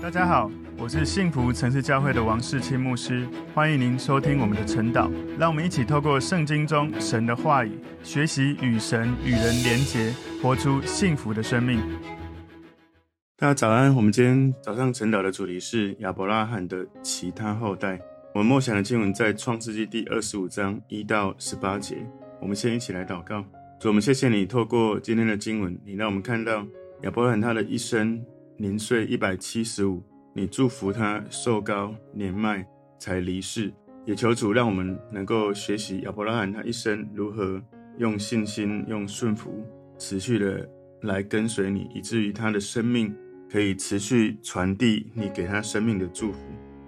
大家好，我是幸福城市教会的王世清牧师，欢迎您收听我们的晨祷。让我们一起透过圣经中神的话语，学习与神与人连结，活出幸福的生命。大家早安，我们今天早上晨祷的主题是亚伯拉罕的其他后代。我们默想的经文在创世纪第二十五章一到十八节。我们先一起来祷告。主，我们谢谢你，透过今天的经文，你让我们看到亚伯拉罕他的一生。年岁一百七十五，你祝福他寿高年迈才离世，也求主让我们能够学习亚伯拉罕他一生如何用信心、用顺服，持续的来跟随你，以至于他的生命可以持续传递你给他生命的祝福。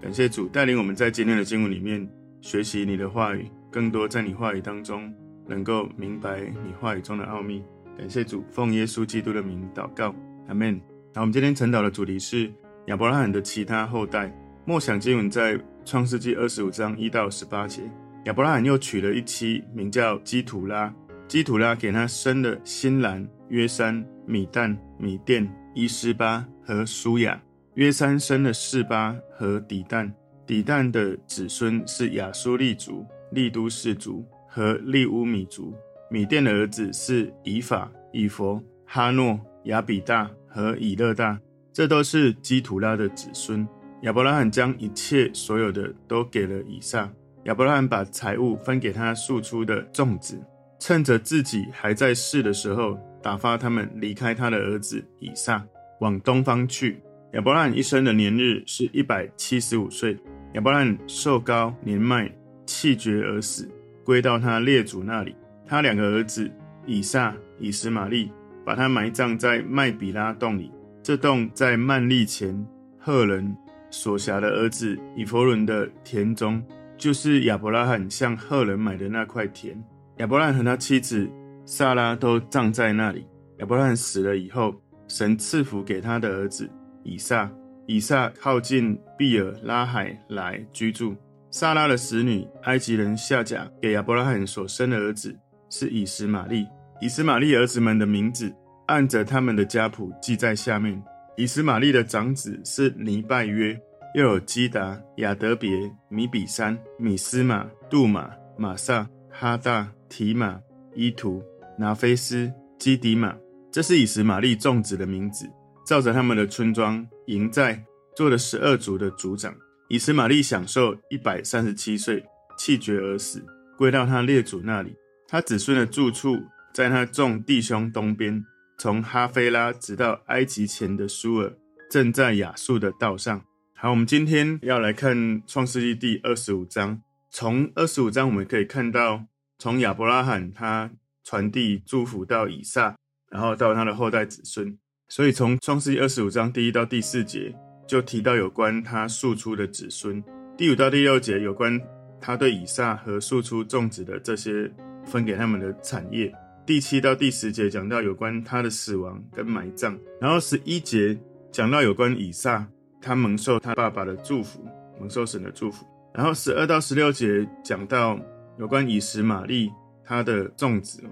感谢主带领我们在今天的经文里面学习你的话语，更多在你话语当中能够明白你话语中的奥秘。感谢主，奉耶稣基督的名祷告，阿门。那我们今天晨祷的主题是亚伯拉罕的其他后代。默想经文在创世纪二十五章一到十八节。亚伯拉罕又娶了一妻，名叫基土拉。基土拉给他生了新兰、约珊、米旦、米甸、伊施巴和书亚。约珊生了示巴和底但。底但的子孙是亚苏利族、利都氏族和利乌米族。米甸的儿子是以法、以佛、哈诺、亚比大。和以勒大，这都是基土拉的子孙。亚伯拉罕将一切所有的都给了以撒。亚伯拉罕把财物分给他庶出的众子，趁着自己还在世的时候，打发他们离开他的儿子以撒，往东方去。亚伯拉罕一生的年日是一百七十五岁。亚伯拉罕寿高年迈，气绝而死，归到他列祖那里。他两个儿子以撒、以实玛利。把他埋葬在麦比拉洞里，这洞在曼利前赫人所辖的儿子以弗伦的田中，就是亚伯拉罕向赫人买的那块田。亚伯拉罕和他妻子撒拉都葬在那里。亚伯拉罕死了以后，神赐福给他的儿子以撒。以撒靠近毕尔拉海来居住。撒拉的使女埃及人夏甲给亚伯拉罕所生的儿子是以实玛利。以实玛利儿子们的名字，按着他们的家谱记在下面。以实玛利的长子是尼拜约，又有基达、亚德别、米比山、米斯玛、杜玛、马萨、哈大、提马、伊图、拿菲斯、基底玛。这是以实玛利众子的名字，照着他们的村庄营寨，做了十二族的族长。以实玛利享受一百三十七岁，气绝而死，归到他列祖那里。他子孙的住处。在他众弟兄东边，从哈菲拉直到埃及前的苏尔，正在亚述的道上。好，我们今天要来看创世纪第二十五章。从二十五章我们可以看到，从亚伯拉罕他传递祝福到以撒，然后到他的后代子孙。所以从创世纪二十五章第一到第四节就提到有关他庶出的子孙，第五到第六节有关他对以撒和庶出种植的这些分给他们的产业。第七到第十节讲到有关他的死亡跟埋葬，然后十一节讲到有关以撒，他蒙受他爸爸的祝福，蒙受神的祝福。然后十二到十六节讲到有关以实玛利他的众子。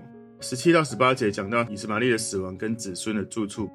十七到十八节讲到以实玛利的死亡跟子孙的住处。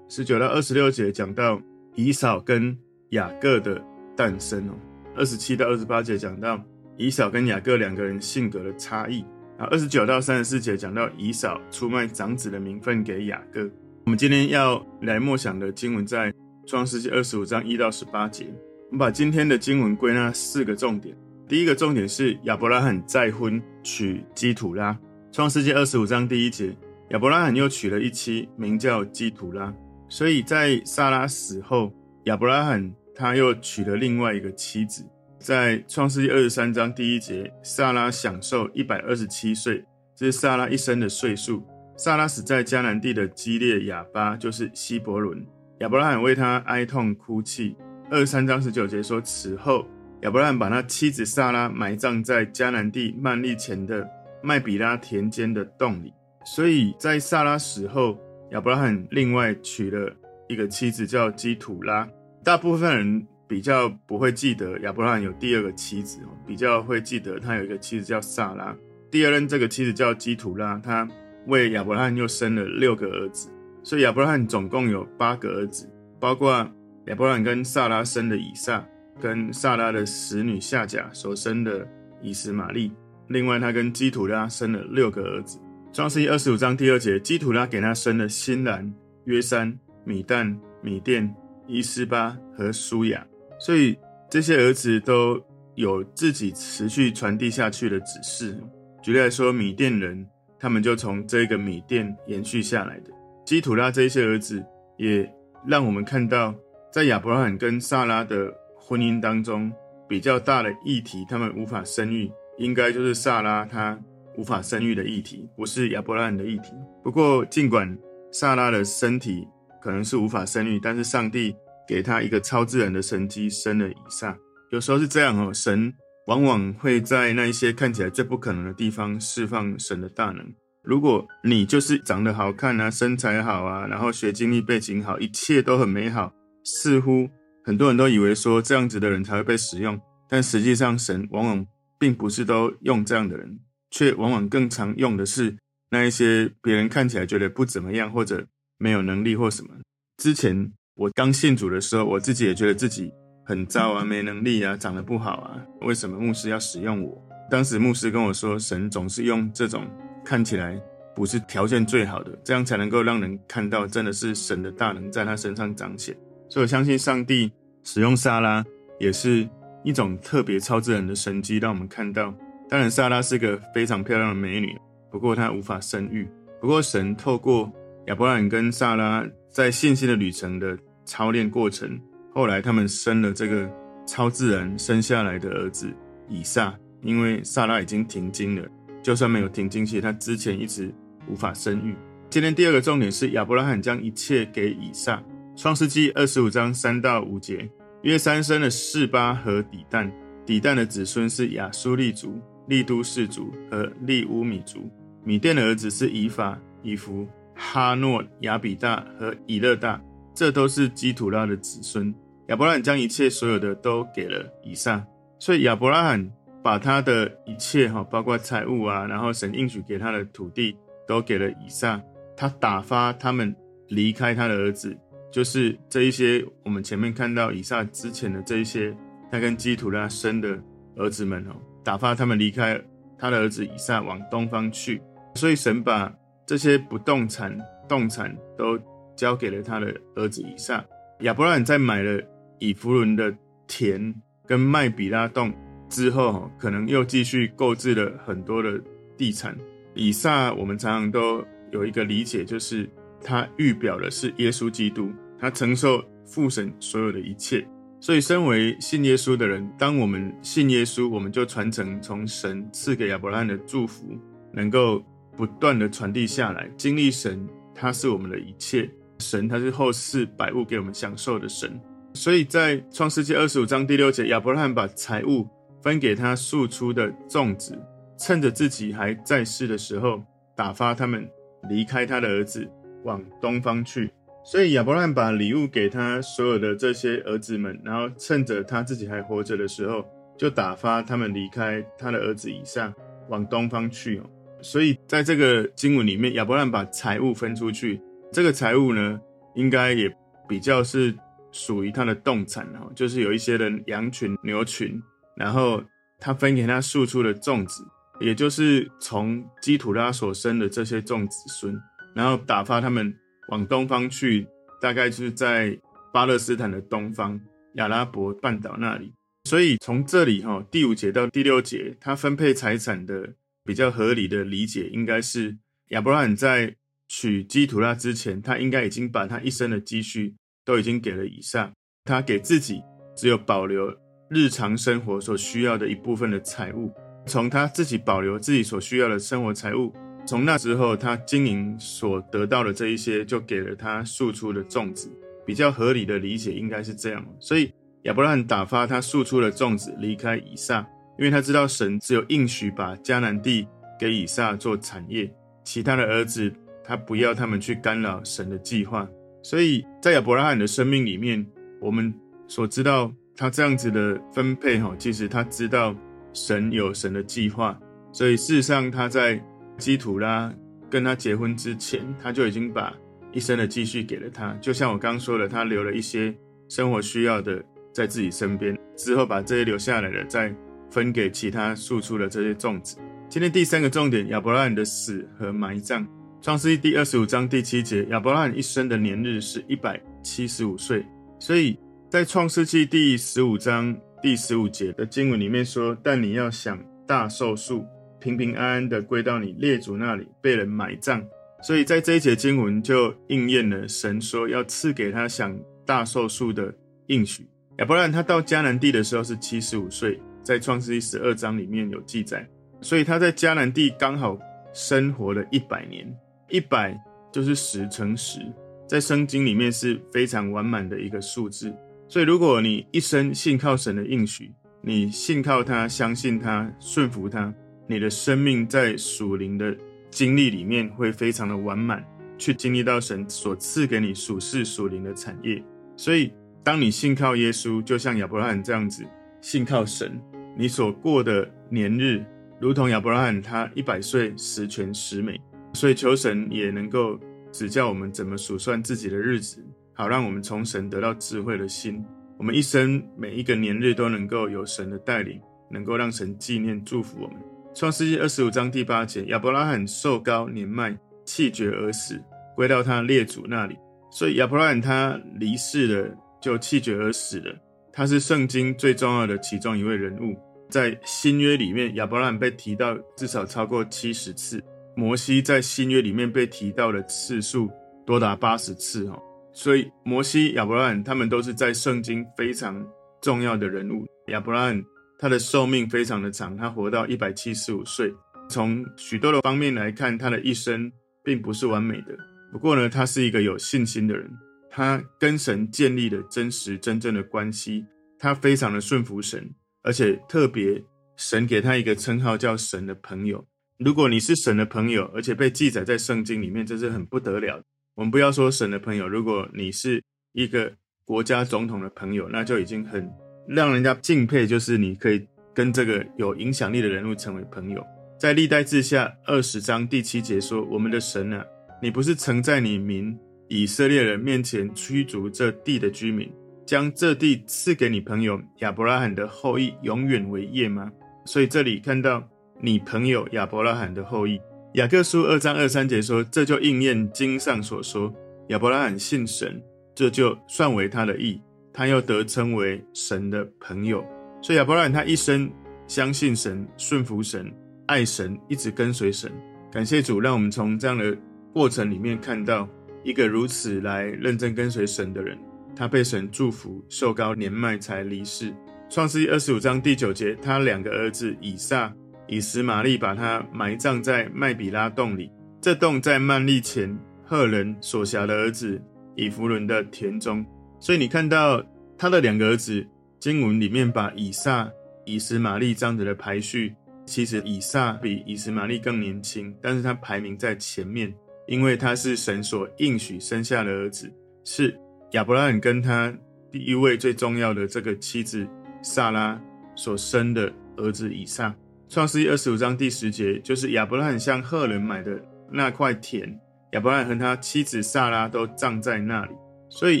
十九到二十六节讲到以扫跟雅各的诞生哦。二十七到二十八节讲到以扫跟雅各两个人性格的差异。啊，二十九到三十四节讲到以扫出卖长子的名分给雅各。我们今天要来默想的经文在创世纪二十五章一到十八节。我们把今天的经文归纳四个重点。第一个重点是亚伯拉罕再婚娶基土拉。创世纪二十五章第一节，亚伯拉罕又娶了一妻，名叫基土拉。所以在萨拉死后，亚伯拉罕他又娶了另外一个妻子。在创世纪二十三章第一节，撒拉享寿一百二十七岁，这是撒拉一生的岁数。撒拉死在迦南地的基列雅巴，就是希伯伦。亚伯拉罕为他哀痛哭泣。二十三章十九节说，此后亚伯拉罕把他妻子撒拉埋葬在迦南地曼利前的麦比拉田间的洞里。所以在撒拉死后，亚伯拉罕另外娶了一个妻子叫基土拉。大部分人。比较不会记得亚伯拉罕有第二个妻子，比较会记得他有一个妻子叫萨拉。第二任这个妻子叫基土拉，他为亚伯拉罕又生了六个儿子，所以亚伯拉罕总共有八个儿子，包括亚伯拉罕跟萨拉生的以撒，跟萨拉的使女夏甲所生的以实玛利。另外，他跟基土拉生了六个儿子。创世记二十五章第二节，基土拉给他生了新兰、约珊、米旦、米甸、伊斯巴和书亚。所以这些儿子都有自己持续传递下去的指示。举例来说，米甸人，他们就从这个米甸延续下来的。基土拉这些儿子，也让我们看到。在亚伯拉罕跟萨拉的婚姻当中，比较大的议题，他们无法生育，应该就是萨拉她无法生育的议题，不是亚伯拉罕的议题。不过，尽管萨拉的身体可能是无法生育，但是上帝给他一个超自然的神迹，生了以撒。有时候是这样哦，神往往会在那一些看起来最不可能的地方释放神的大能。如果你就是长得好看啊，身材好啊，然后学经历背景好，一切都很美好。似乎很多人都以为说这样子的人才会被使用，但实际上神往往并不是都用这样的人，却往往更常用的是那一些别人看起来觉得不怎么样或者没有能力或什么。之前我刚信主的时候，我自己也觉得自己很糟啊，没能力啊，长得不好啊，为什么牧师要使用我？当时牧师跟我说，神总是用这种看起来不是条件最好的，这样才能够让人看到真的是神的大能在他身上彰显。所以我相信上帝使用撒拉也是一种特别超自然的神迹，让我们看到。当然，撒拉是个非常漂亮的美女，不过她无法生育。不过，神透过亚伯拉罕跟撒拉在信心的旅程的操练过程，后来他们生了这个超自然生下来的儿子以撒。因为萨拉已经停经了，就算没有停经期，他之前一直无法生育。今天第二个重点是亚伯拉罕将一切给以撒。创世记二十五章三到五节，约三生了示巴和底但，底但的子孙是亚苏利族、利都氏族和利乌米族。米甸的儿子是以法、以弗、哈诺、亚比大和以勒大，这都是基土拉的子孙。亚伯拉罕将一切所有的都给了以撒，所以亚伯拉罕把他的一切哈，包括财物啊，然后神应许给他的土地，都给了以撒。他打发他们离开他的儿子。就是这一些，我们前面看到以撒之前的这一些，他跟基土拉生的儿子们哦，打发他们离开他的儿子以撒往东方去，所以神把这些不动产、动产都交给了他的儿子以撒。亚伯拉罕在买了以弗伦的田跟麦比拉洞之后，可能又继续购置了很多的地产。以撒，我们常常都有一个理解，就是他预表的是耶稣基督。他承受父神所有的一切，所以身为信耶稣的人，当我们信耶稣，我们就传承从神赐给亚伯拉罕的祝福，能够不断的传递下来。经历神，他是我们的一切，神他是后世百物给我们享受的神。所以在创世纪二十五章第六节，亚伯拉罕把财物分给他庶出的众子，趁着自己还在世的时候，打发他们离开他的儿子，往东方去。所以亚伯拉罕把礼物给他所有的这些儿子们，然后趁着他自己还活着的时候，就打发他们离开他的儿子以上，往东方去哦。所以在这个经文里面，亚伯拉罕把财物分出去，这个财物呢，应该也比较是属于他的动产哦，就是有一些人羊群、牛群，然后他分给他庶出的众子，也就是从基土拉所生的这些众子孙，然后打发他们。往东方去，大概就是在巴勒斯坦的东方，亚拉伯半岛那里。所以从这里哈，第五节到第六节，他分配财产的比较合理的理解，应该是亚伯拉罕在娶基土拉之前，他应该已经把他一生的积蓄都已经给了以撒，他给自己只有保留日常生活所需要的一部分的财物，从他自己保留自己所需要的生活财物。从那时候，他经营所得到的这一些，就给了他庶出的种子。比较合理的理解应该是这样。所以亚伯拉罕打发他庶出的种子离开以撒，因为他知道神只有应许把迦南地给以撒做产业，其他的儿子他不要他们去干扰神的计划。所以在亚伯拉罕的生命里面，我们所知道他这样子的分配，哈，其实他知道神有神的计划，所以事实上他在。基土拉跟他结婚之前，他就已经把一生的积蓄给了他。就像我刚刚说的，他留了一些生活需要的在自己身边，之后把这些留下来的再分给其他庶出的这些众子。今天第三个重点，亚伯拉罕的死和埋葬。创世纪第二十五章第七节，亚伯拉罕一生的年日是一百七十五岁。所以在创世纪第十五章第十五节的经文里面说：“但你要享大寿数，平平安安的归到你列祖那里，被人埋葬。”所以在这一节经文就应验了神说要赐给他享大寿数的应许。亚伯拉罕他到迦南地的时候是七十五岁，在创世纪十二章里面有记载，所以他在迦南地刚好生活了一百年，一百就是十乘十，在圣经里面是非常完满的一个数字。所以如果你一生信靠神的应许，你信靠他，相信他，顺服他，你的生命在属灵的经历里面会非常的完满，去经历到神所赐给你属世属灵的产业。所以，当你信靠耶稣，就像亚伯拉罕这样子信靠神，你所过的年日，如同亚伯拉罕他一百岁十全十美。所以，求神也能够指教我们怎么数算自己的日子，好让我们从神得到智慧的心。我们一生每一个年日都能够有神的带领，能够让神纪念祝福我们。创世纪二十五章第八节，亚伯拉罕寿高年迈，气绝而死，归到他列祖那里。所以亚伯拉罕他离世了，就气绝而死了。他是圣经最重要的其中一位人物，在新约里面，亚伯拉罕被提到至少超过七十次。摩西在新约里面被提到的次数多达八十次哦。所以摩西、亚伯拉罕他们都是在圣经非常重要的人物。亚伯拉罕。他的寿命非常的长，他活到一百七十五岁。从许多的方面来看，他的一生并不是完美的。不过呢，他是一个有信心的人，他跟神建立了真实真正的关系。他非常的顺服神，而且特别神给他一个称号叫神的朋友。如果你是神的朋友，而且被记载在圣经里面，这是很不得了。我们不要说神的朋友，如果你是一个国家总统的朋友，那就已经很。让人家敬佩，就是你可以跟这个有影响力的人物成为朋友。在历代志下二十章第七节说：“我们的神啊，你不是曾在你民以色列人面前驱逐这地的居民，将这地赐给你朋友亚伯拉罕的后裔永远为业吗？”所以这里看到你朋友亚伯拉罕的后裔。雅各书二章二三节说：“这就应验经上所说，亚伯拉罕信神，这就算为他的义。”他又得称为神的朋友，所以亚伯拉罕他一生相信神、顺服神、爱神，一直跟随神。感谢主，让我们从这样的过程里面看到一个如此来认真跟随神的人，他被神祝福，寿高年迈才离世。创世记二十五章第九节，他两个儿子以撒、以实玛利把他埋葬在麦比拉洞里，这洞在曼利前赫人所辖的儿子以弗伦的田中。所以你看到他的两个儿子，经文里面把以撒、以实玛利这样子的排序，其实以撒比以实玛利更年轻，但是他排名在前面，因为他是神所应许生下的儿子，是亚伯拉罕跟他第一位最重要的这个妻子萨拉所生的儿子以撒。创世记二十五章第十节，就是亚伯拉罕向赫人买的那块田，亚伯拉罕和他妻子撒拉都葬在那里。所以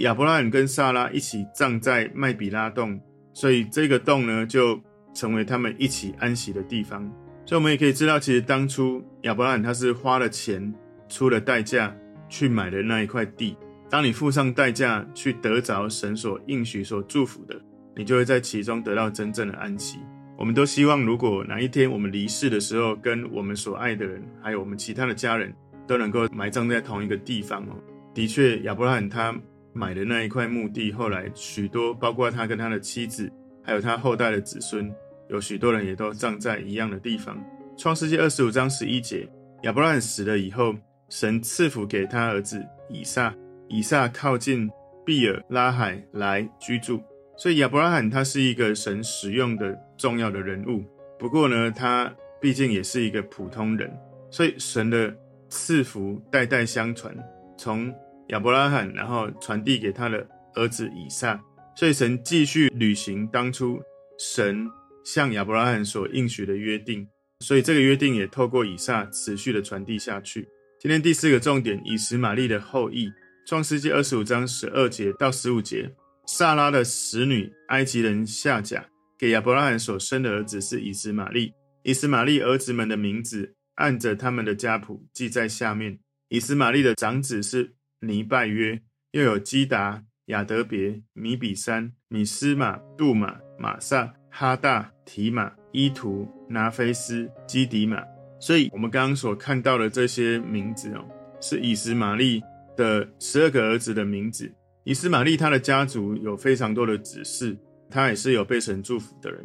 亚伯拉罕跟撒拉一起葬在麦比拉洞，所以这个洞呢就成为他们一起安息的地方。所以我们也可以知道，其实当初亚伯拉罕他是花了钱、出了代价去买的那一块地。当你付上代价去得着神所应许、所祝福的，你就会在其中得到真正的安息。我们都希望，如果哪一天我们离世的时候，跟我们所爱的人，还有我们其他的家人，都能够埋葬在同一个地方哦。的确，亚伯拉罕他。买的那一块墓地，后来许多，包括他跟他的妻子，还有他后代的子孙，有许多人也都葬在一样的地方。创世纪二十五章十一节，亚伯拉罕死了以后，神赐福给他儿子以撒，以撒靠近比尔拉海来居住。所以亚伯拉罕他是一个神使用的重要的人物。不过呢，他毕竟也是一个普通人，所以神的赐福代代相传，从。亚伯拉罕，然后传递给他的儿子以撒，所以神继续履行当初神向亚伯拉罕所应许的约定，所以这个约定也透过以撒持续的传递下去。今天第四个重点，以实玛利的后裔，创世纪二十五章十二节到十五节，萨拉的使女埃及人夏甲给亚伯拉罕所生的儿子是以实玛利。以实玛利儿子们的名字按着他们的家谱记在下面。以实玛利的长子是尼拜约，又有基达、亚德别、米比山、米斯玛、杜玛、玛萨、哈大、提玛、伊图、拿菲斯、基底玛。所以，我们刚刚所看到的这些名字哦，是以实玛利的十二个儿子的名字。以斯玛利他的家族有非常多的子嗣，他也是有被神祝福的人。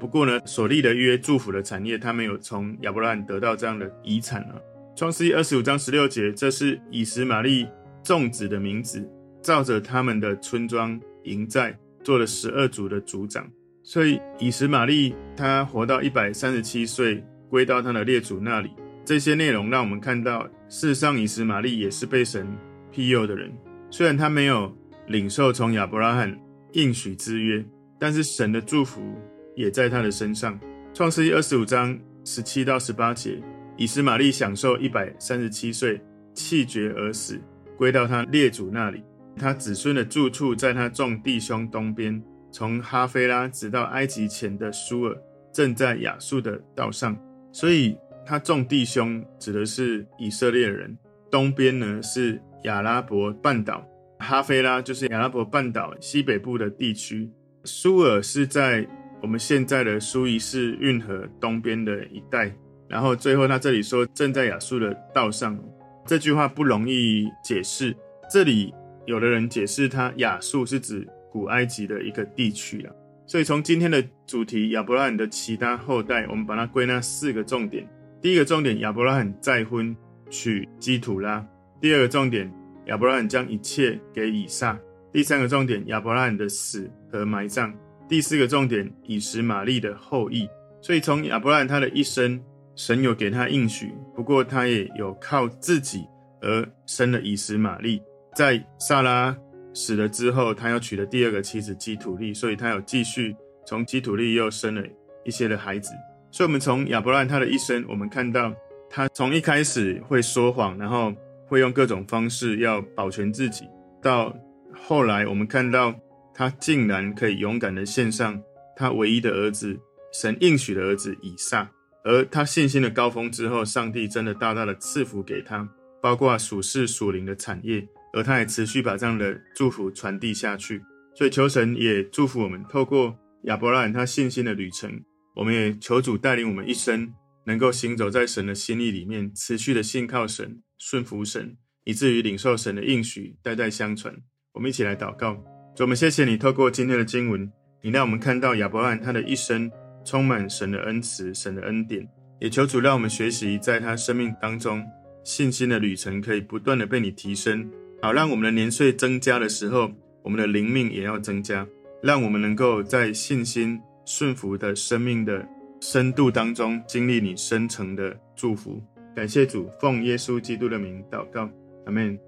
不过呢，所立的约祝福的产业，他没有从亚伯拉罕得到这样的遗产啊。创世记二十五章十六节，这是以斯玛利众子的名字。照着他们的村庄营寨，做了十二族的族长。所以以实玛利他活到一百三十七岁，归到他的列祖那里。这些内容让我们看到，事实上以实玛利也是被神庇佑的人。虽然他没有领受从亚伯拉罕应许之约，但是神的祝福也在他的身上。创世记二十五章十七到十八节，以实玛利享受一百三十七岁，气绝而死，归到他列祖那里。他子孙的住处在他众弟兄东边，从哈菲拉直到埃及前的书珥，正在亚述的道上。所以，他众弟兄指的是以色列人。东边呢是亚拉伯半岛，哈菲拉就是亚拉伯半岛西北部的地区。苏尔是在我们现在的苏伊士运河东边的一带。然后最后他这里说正在亚述的道上，这句话不容易解释。这里。有的人解释，他亚述是指古埃及的一个地区啊。所以从今天的主题亚伯拉罕的其他后代，我们把它归纳四个重点。第一个重点，亚伯拉罕再婚娶基土拉；第二个重点，亚伯拉罕将一切给以撒；第三个重点，亚伯拉罕的死和埋葬；第四个重点，以实玛利的后裔。所以从亚伯拉罕他的一生，神有给他应许，不过他也有靠自己而生了以实玛利。在撒拉死了之后，他又娶了第二个妻子基土利，所以他有继续从基土利又生了一些的孩子。所以，我们从亚伯拉罕他的一生，我们看到他从一开始会说谎，然后会用各种方式要保全自己，到后来我们看到他竟然可以勇敢地献上他唯一的儿子，神应许的儿子以撒。而他信心的高峰之后，上帝真的大大的赐福给他，包括属世属灵的产业。而他也持续把这样的祝福传递下去，所以求神也祝福我们，透过亚伯拉罕他信心的旅程，我们也求主带领我们一生能够行走在神的心意里面，持续的信靠神、顺服神，以至于领受神的应许，代代相传。我们一起来祷告，主，我们谢谢你，透过今天的经文，你让我们看到亚伯拉罕他的一生充满神的恩慈、神的恩典，也求主让我们学习在他生命当中信心的旅程，可以不断的被你提升。好，让我们的年岁增加的时候，我们的灵命也要增加，让我们能够在信心顺服的生命的深度当中，经历你深层的祝福。感谢主，奉耶稣基督的名祷告，阿门。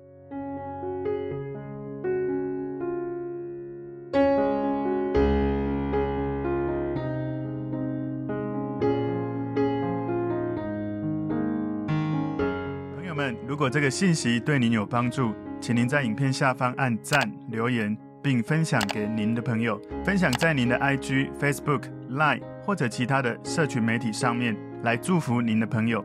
朋友们，如果这个信息对您有帮助，请您在影片下方按赞、留言，并分享给您的朋友，分享在您的 IG、Facebook、Line 或者其他的社群媒体上面，来祝福您的朋友。